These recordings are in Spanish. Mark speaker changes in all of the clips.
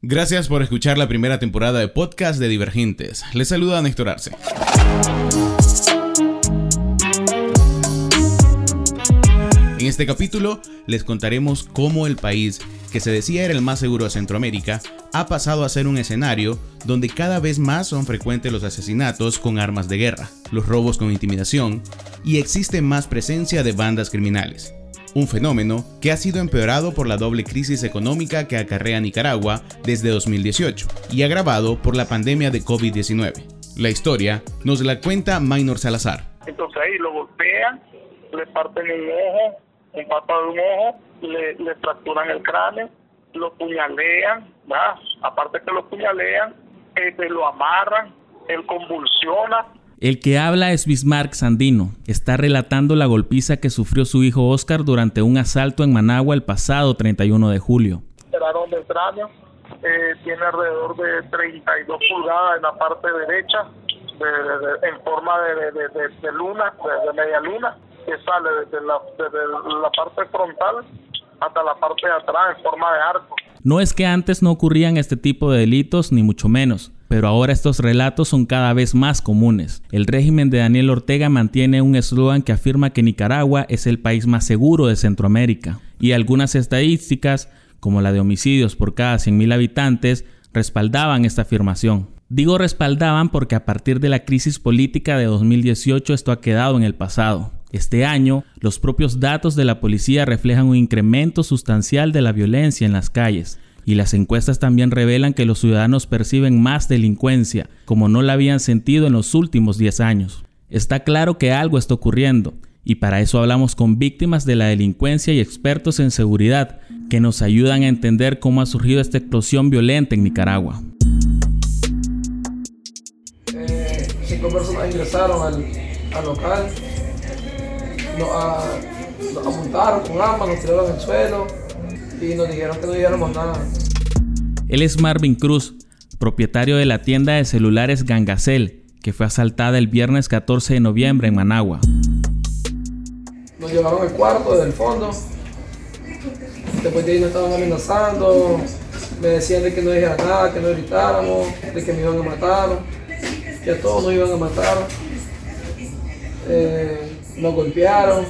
Speaker 1: Gracias por escuchar la primera temporada de podcast de Divergentes. Les saluda Néstor Arce. En este capítulo les contaremos cómo el país, que se decía era el más seguro de Centroamérica, ha pasado a ser un escenario donde cada vez más son frecuentes los asesinatos con armas de guerra, los robos con intimidación y existe más presencia de bandas criminales un fenómeno que ha sido empeorado por la doble crisis económica que acarrea Nicaragua desde 2018 y agravado por la pandemia de COVID-19. La historia nos la cuenta Maynor Salazar.
Speaker 2: Entonces ahí lo golpean, le parten un ojo, un pata de un ojo, le, fracturan el cráneo, lo puñalean, aparte que lo puñalean, este, lo amarran, él convulsiona,
Speaker 3: el que habla es Bismarck Sandino. Está relatando la golpiza que sufrió su hijo Oscar durante un asalto en Managua el pasado 31 de julio.
Speaker 2: del cráneo, eh, tiene alrededor de 32 pulgadas en la parte derecha, en forma de, luna, de, media luna, que sale desde la, desde la parte frontal hasta la parte de atrás en forma de arco.
Speaker 3: No es que antes no ocurrían este tipo de delitos, ni mucho menos pero ahora estos relatos son cada vez más comunes. El régimen de Daniel Ortega mantiene un eslogan que afirma que Nicaragua es el país más seguro de Centroamérica, y algunas estadísticas, como la de homicidios por cada 100.000 habitantes, respaldaban esta afirmación. Digo respaldaban porque a partir de la crisis política de 2018 esto ha quedado en el pasado. Este año, los propios datos de la policía reflejan un incremento sustancial de la violencia en las calles, y las encuestas también revelan que los ciudadanos perciben más delincuencia, como no la habían sentido en los últimos 10 años. Está claro que algo está ocurriendo, y para eso hablamos con víctimas de la delincuencia y expertos en seguridad, que nos ayudan a entender cómo ha surgido esta explosión violenta en Nicaragua.
Speaker 4: Eh, cinco personas ingresaron al, local, nos, apuntaron con armas, nos tiraron al suelo, y nos dijeron que no diéramos nada.
Speaker 3: Él es Marvin Cruz, propietario de la tienda de celulares Gangacel, que fue asaltada el viernes 14 de noviembre en Managua.
Speaker 4: Nos llevaron al cuarto desde el fondo. Después de ahí nos estaban amenazando. Me decían de que no dijera nada, que no gritáramos, de que me iban a matar, que a todos nos iban a matar. Eh, nos golpearon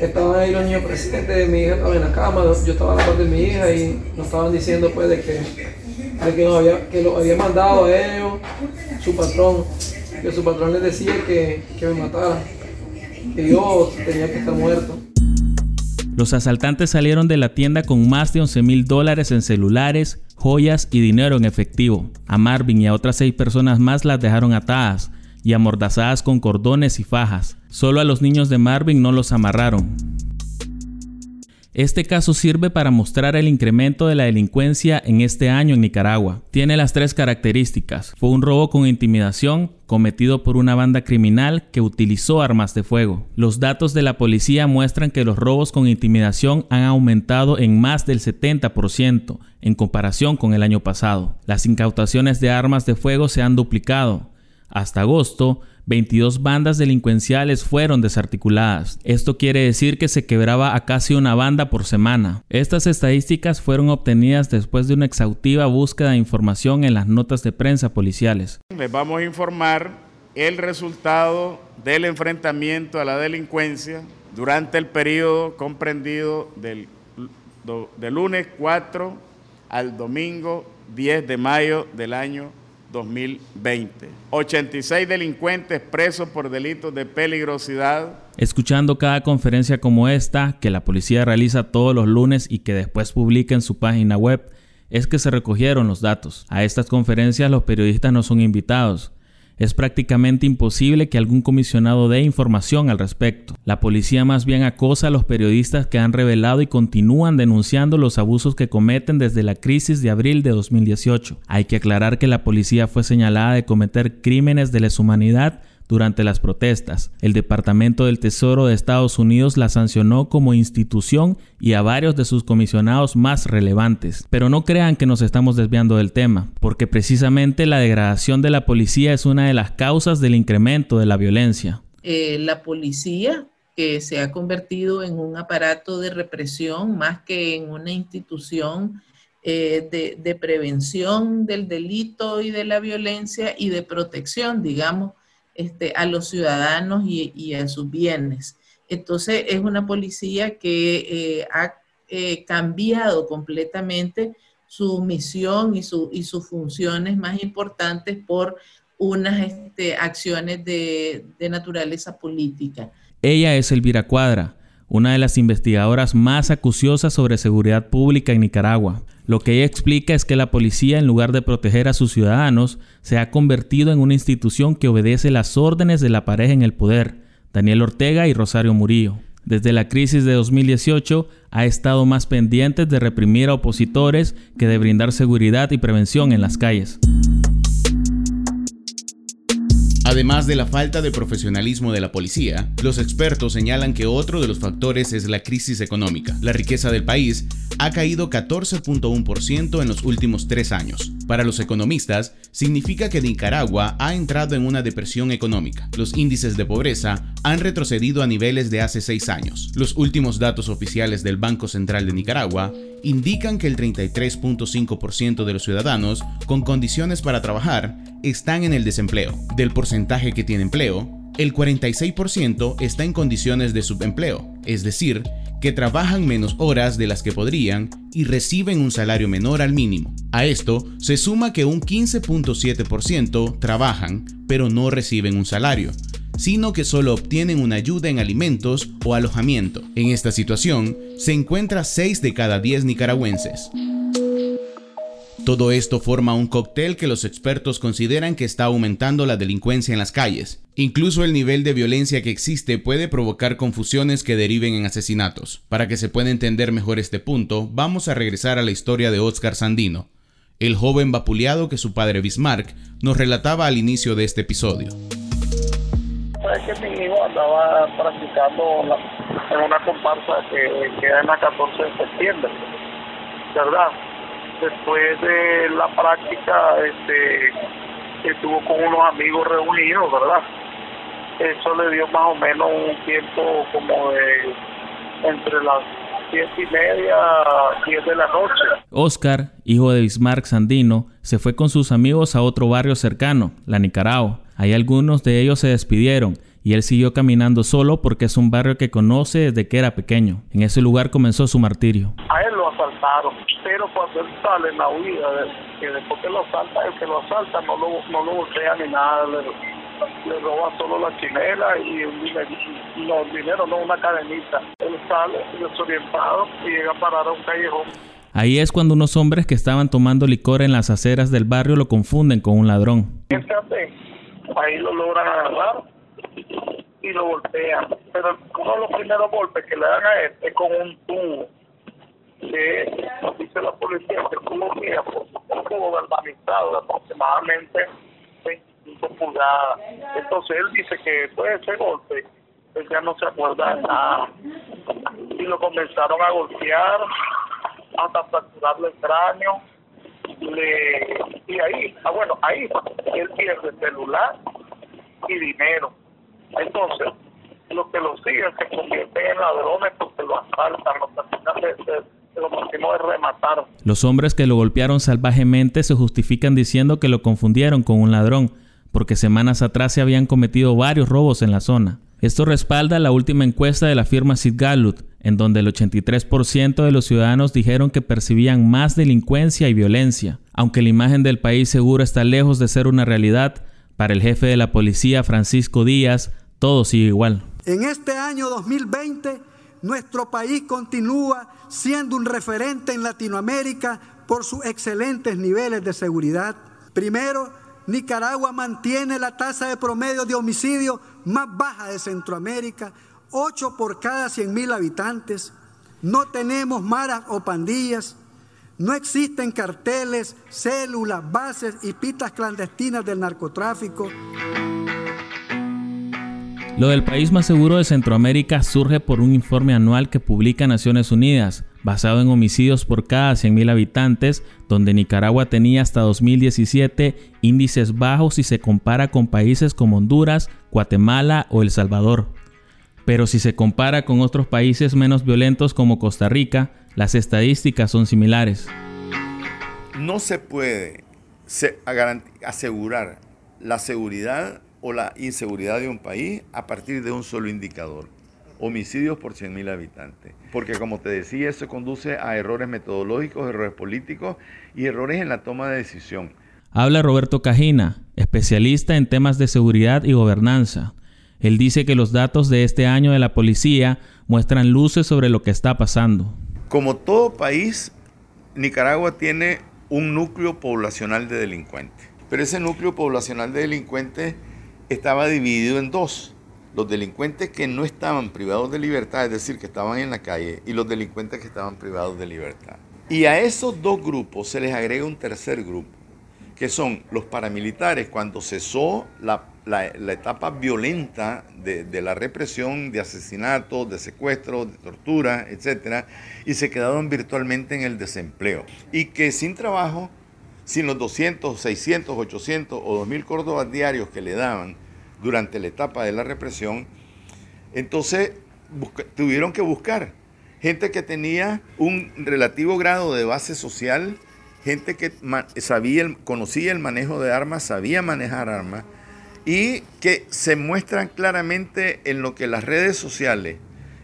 Speaker 4: estaban ahí los niños presentes, mi hija estaba en la cama, yo estaba a la parte de mi hija y nos estaban diciendo pues de que, de que, había, que lo había mandado a ellos su patrón, que su patrón les decía que, que me matara, que yo tenía que estar muerto.
Speaker 3: Los asaltantes salieron de la tienda con más de 11 mil dólares en celulares, joyas y dinero en efectivo. A Marvin y a otras seis personas más las dejaron atadas y amordazadas con cordones y fajas. Solo a los niños de Marvin no los amarraron. Este caso sirve para mostrar el incremento de la delincuencia en este año en Nicaragua. Tiene las tres características. Fue un robo con intimidación cometido por una banda criminal que utilizó armas de fuego. Los datos de la policía muestran que los robos con intimidación han aumentado en más del 70% en comparación con el año pasado. Las incautaciones de armas de fuego se han duplicado. Hasta agosto, 22 bandas delincuenciales fueron desarticuladas. Esto quiere decir que se quebraba a casi una banda por semana. Estas estadísticas fueron obtenidas después de una exhaustiva búsqueda de información en las notas de prensa policiales.
Speaker 5: Les vamos a informar el resultado del enfrentamiento a la delincuencia durante el periodo comprendido del, del lunes 4 al domingo 10 de mayo del año 2020. 86 delincuentes presos por delitos de peligrosidad.
Speaker 3: Escuchando cada conferencia como esta, que la policía realiza todos los lunes y que después publica en su página web, es que se recogieron los datos. A estas conferencias los periodistas no son invitados, es prácticamente imposible que algún comisionado dé información al respecto. La policía más bien acosa a los periodistas que han revelado y continúan denunciando los abusos que cometen desde la crisis de abril de 2018. Hay que aclarar que la policía fue señalada de cometer crímenes de lesa humanidad durante las protestas. El Departamento del Tesoro de Estados Unidos la sancionó como institución y a varios de sus comisionados más relevantes. Pero no crean que nos estamos desviando del tema, porque precisamente la degradación de la policía es una de las causas del incremento de la violencia.
Speaker 6: Eh, la policía que se ha convertido en un aparato de represión más que en una institución eh, de, prevención del delito y de la violencia y de protección, digamos, este, a los ciudadanos y, a sus bienes. Entonces, es una policía que eh, ha eh, cambiado completamente su misión y, su, y sus funciones más importantes por unas este, acciones de, de naturaleza política.
Speaker 3: Ella es Elvira Cuadra, una de las investigadoras más acuciosas sobre seguridad pública en Nicaragua. Lo que ella explica es que la policía, en lugar de proteger a sus ciudadanos, se ha convertido en una institución que obedece las órdenes de la pareja en el poder, Daniel Ortega y Rosario Murillo. Desde la crisis de 2018 ha estado más pendiente de reprimir a opositores que de brindar seguridad y prevención en las calles.
Speaker 1: Además de la falta de profesionalismo de la policía, los expertos señalan que otro de los factores es la crisis económica. La riqueza del país ha caído 14.1% en los últimos tres años. Para los economistas, significa que Nicaragua ha entrado en una depresión económica. Los índices de pobreza han retrocedido a niveles de hace seis años. Los últimos datos oficiales del Banco Central de Nicaragua indican que el 33.5% de los ciudadanos con condiciones para trabajar están en el desempleo. Del porcentaje que tiene empleo, el 46% está en condiciones de subempleo, es decir, que trabajan menos horas de las que podrían y reciben un salario menor al mínimo. A esto se suma que un 15.7% trabajan pero no reciben un salario, sino que solo obtienen una ayuda en alimentos o alojamiento. En esta situación se encuentra 6 de cada 10 nicaragüenses. Todo esto forma un cóctel que los expertos consideran que está aumentando la delincuencia en las calles. Incluso el nivel de violencia que existe puede provocar confusiones que deriven en asesinatos. Para que se pueda entender mejor este punto, vamos a regresar a la historia de Oscar Sandino, el joven vapuleado que su padre Bismarck nos relataba al inicio de este episodio
Speaker 2: que mi hijo andaba practicando en una comparsa que queda en la 14 de septiembre, ¿verdad? Después de la práctica, este, estuvo con unos amigos reunidos, ¿verdad? Eso le dio más o menos un tiempo como de entre las diez y media, diez de la noche.
Speaker 3: Oscar, hijo de Bismarck Sandino, se fue con sus amigos a otro barrio cercano, la Nicaragua. Ahí algunos de ellos se despidieron y él siguió caminando solo porque es un barrio que conoce desde que era pequeño. En ese lugar comenzó su martirio.
Speaker 2: A él lo asaltaron, pero cuando él sale en la huida, que después que lo asalta, el que lo asalta no lo, no lo voltea ni nada, le, roba solo la chinela y un dinero, no, dinero no, una cadenita. Él sale desorientado y llega a parar a un callejón.
Speaker 3: Ahí es cuando unos hombres que estaban tomando licor en las aceras del barrio lo confunden con un ladrón.
Speaker 2: Ahí lo logran agarrar y lo golpean. Pero uno de los primeros golpes que le dan a él es con un tubo que dice la policía que tuvo por un tubo galvanizado de aproximadamente 25 pulgadas. Entonces él dice que después de ese golpe él ya no se acuerda de nada. Y lo comenzaron a golpear hasta fracturarle el cráneo. Le, y ahí, ah bueno, ahí él pierde celular y dinero. Entonces, los que lo siguen se convierten en ladrones porque lo asaltan, lo máximo de rematar.
Speaker 3: Los hombres que lo golpearon salvajemente se justifican diciendo que lo confundieron con un ladrón, porque semanas atrás se habían cometido varios robos en la zona. Esto respalda la última encuesta de la firma Sid Gallup, en donde el 83% de los ciudadanos dijeron que percibían más delincuencia y violencia. Aunque la imagen del país seguro está lejos de ser una realidad, para el jefe de la policía, Francisco Díaz, todo sigue igual.
Speaker 7: En este año 2020, nuestro país continúa siendo un referente en Latinoamérica por sus excelentes niveles de seguridad. Primero, Nicaragua mantiene la tasa de promedio de homicidio más baja de Centroamérica, 8 por cada 100 mil habitantes. No tenemos maras o pandillas. No existen carteles, células, bases y pistas clandestinas del narcotráfico.
Speaker 3: Lo del país más seguro de Centroamérica surge por un informe anual que publica Naciones Unidas, basado en homicidios por cada 100.000 habitantes, donde Nicaragua tenía hasta 2017 índices bajos si se compara con países como Honduras, Guatemala o El Salvador. Pero si se compara con otros países menos violentos como Costa Rica, las estadísticas son similares.
Speaker 8: no se puede asegurar la seguridad o la inseguridad de un país a partir de un solo indicador. Homicidios por 100.000 habitantes. Porque como te decía, eso conduce a errores metodológicos, errores políticos y errores en la toma de decisión.
Speaker 3: Habla Roberto Cajina, especialista en temas de seguridad y gobernanza. Él dice que los datos de este año de la policía muestran luces sobre lo que está pasando.
Speaker 8: Como todo país, Nicaragua tiene un núcleo poblacional de delincuentes. Pero ese núcleo poblacional de delincuentes estaba dividido en dos. Los delincuentes que no estaban privados de libertad, es decir, que estaban en la calle, y los delincuentes que estaban privados de libertad. Y a esos dos grupos se les agrega un tercer grupo, que son los paramilitares, cuando cesó la, etapa violenta de, de, la represión, de asesinatos, de secuestros, de tortura, etc., y se quedaron virtualmente en el desempleo. Y que sin trabajo sin los 200, 600, 800 o 2000 córdobas diarios que le daban durante la etapa de la represión, entonces tuvieron que buscar gente que tenía un relativo grado de base social, gente que sabía, conocía el manejo de armas, sabía manejar armas y que se muestran claramente en lo que las redes sociales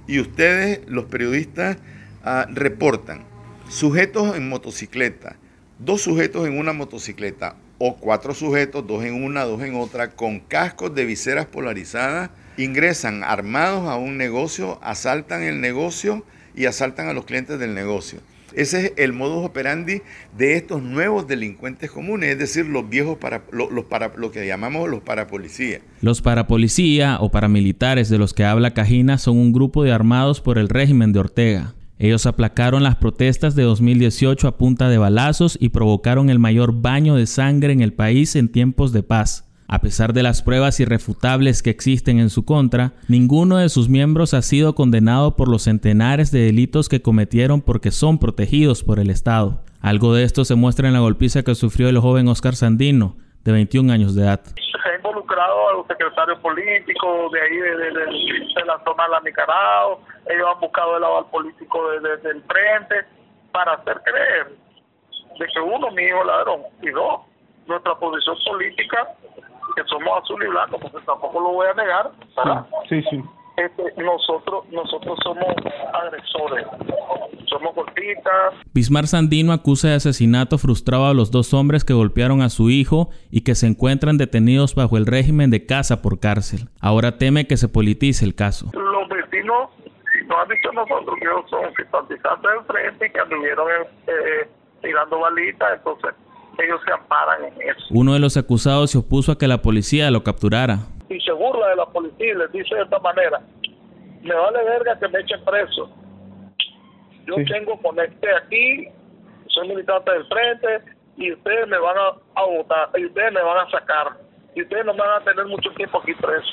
Speaker 8: y ustedes, los periodistas, ah, reportan. Sujetos en motocicleta, dos sujetos en una motocicleta o cuatro sujetos, dos en una, dos en otra, con cascos de viseras polarizadas, ingresan armados a un negocio, asaltan el negocio y asaltan a los clientes del negocio. Ese es el modus operandi de estos nuevos delincuentes comunes, es decir, los viejos para, los, para, lo que llamamos los parapolicías.
Speaker 3: Los parapolicía o paramilitares de los que habla Cajina son un grupo de armados por el régimen de Ortega. Ellos aplacaron las protestas de 2018 a punta de balazos y provocaron el mayor baño de sangre en el país en tiempos de paz. A pesar de las pruebas irrefutables que existen en su contra, ninguno de sus miembros ha sido condenado por los centenares de delitos que cometieron porque son protegidos por el Estado. Algo de esto se muestra en la golpiza que sufrió el joven Oscar Sandino, de 21 años de edad.
Speaker 2: Se ha involucrado a los secretarios políticos de ahí, de, la zona de la Nicaragua. Ellos han buscado el aval político del frente para hacer creer de que uno, mi hijo ladrón, y dos, nuestra posición política, que somos azul y blanco, porque tampoco lo voy a negar,
Speaker 9: Sí, sí.
Speaker 2: Este, nosotros, nosotros somos agresores, somos golpistas.
Speaker 3: Bismar Sandino acusa de asesinato frustrado a los dos hombres que golpearon a su hijo y que se encuentran detenidos bajo el régimen de casa por cárcel. Ahora teme que se politice el caso.
Speaker 2: Los vecinos nos han dicho nosotros que ellos son simpatizantes del frente y que anduvieron eh, tirando balitas, entonces ellos se amparan en eso.
Speaker 3: Uno de los acusados se opuso a que la policía lo capturara
Speaker 2: y se burla de la policía y les dice de esta manera, me vale verga que me echen preso. Yo tengo conecte aquí, soy militante del frente y ustedes me van a, a votar, y ustedes me van a sacar, y ustedes no van a tener mucho tiempo aquí preso.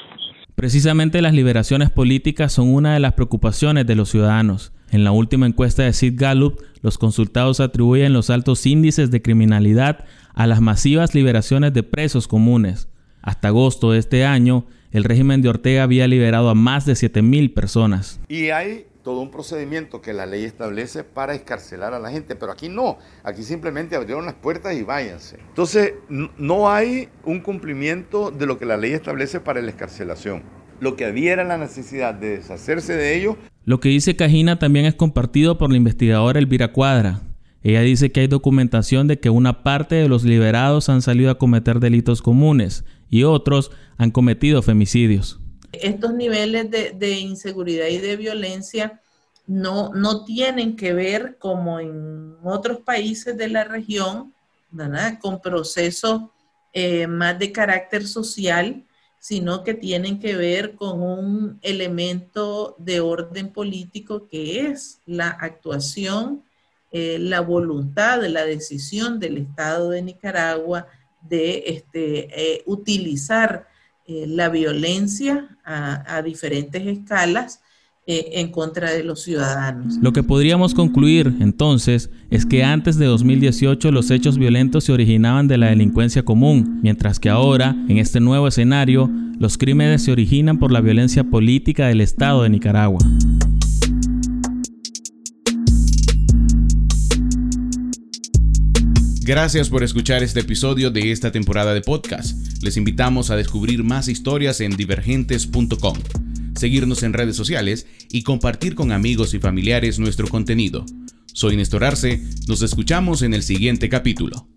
Speaker 3: Precisamente las liberaciones políticas son una de las preocupaciones de los ciudadanos. En la última encuesta de Sid Gallup, los consultados atribuyen los altos índices de criminalidad a las masivas liberaciones de presos comunes. Hasta agosto de este año, el régimen de Ortega había liberado a más de 7.000 personas.
Speaker 8: Y hay todo un procedimiento que la ley establece para escarcelar a la gente, pero aquí no, aquí simplemente abrieron las puertas y váyanse. Entonces, no hay un cumplimiento de lo que la ley establece para la escarcelación. Lo que había era la necesidad de deshacerse de ellos.
Speaker 3: Lo que dice Cajina también es compartido por la investigadora Elvira Cuadra, ella dice que hay documentación de que una parte de los liberados han salido a cometer delitos comunes y otros han cometido femicidios.
Speaker 6: Estos niveles de, inseguridad y de violencia no, no, tienen que ver como en otros países de la región, con procesos eh, más de carácter social, sino que tienen que ver con un elemento de orden político que es la actuación eh, la voluntad, la decisión del Estado de Nicaragua de este, eh, utilizar eh, la violencia a, diferentes escalas en contra de los ciudadanos.
Speaker 3: Lo que podríamos concluir entonces es que antes de 2018 los hechos violentos se originaban de la delincuencia común, mientras que ahora, en este nuevo escenario, los crímenes se originan por la violencia política del Estado de Nicaragua.
Speaker 1: Gracias por escuchar este episodio de esta temporada de podcast. Les invitamos a descubrir más historias en divergentes.com, seguirnos en redes sociales y compartir con amigos y familiares nuestro contenido. Soy Néstor Arce, nos escuchamos en el siguiente capítulo.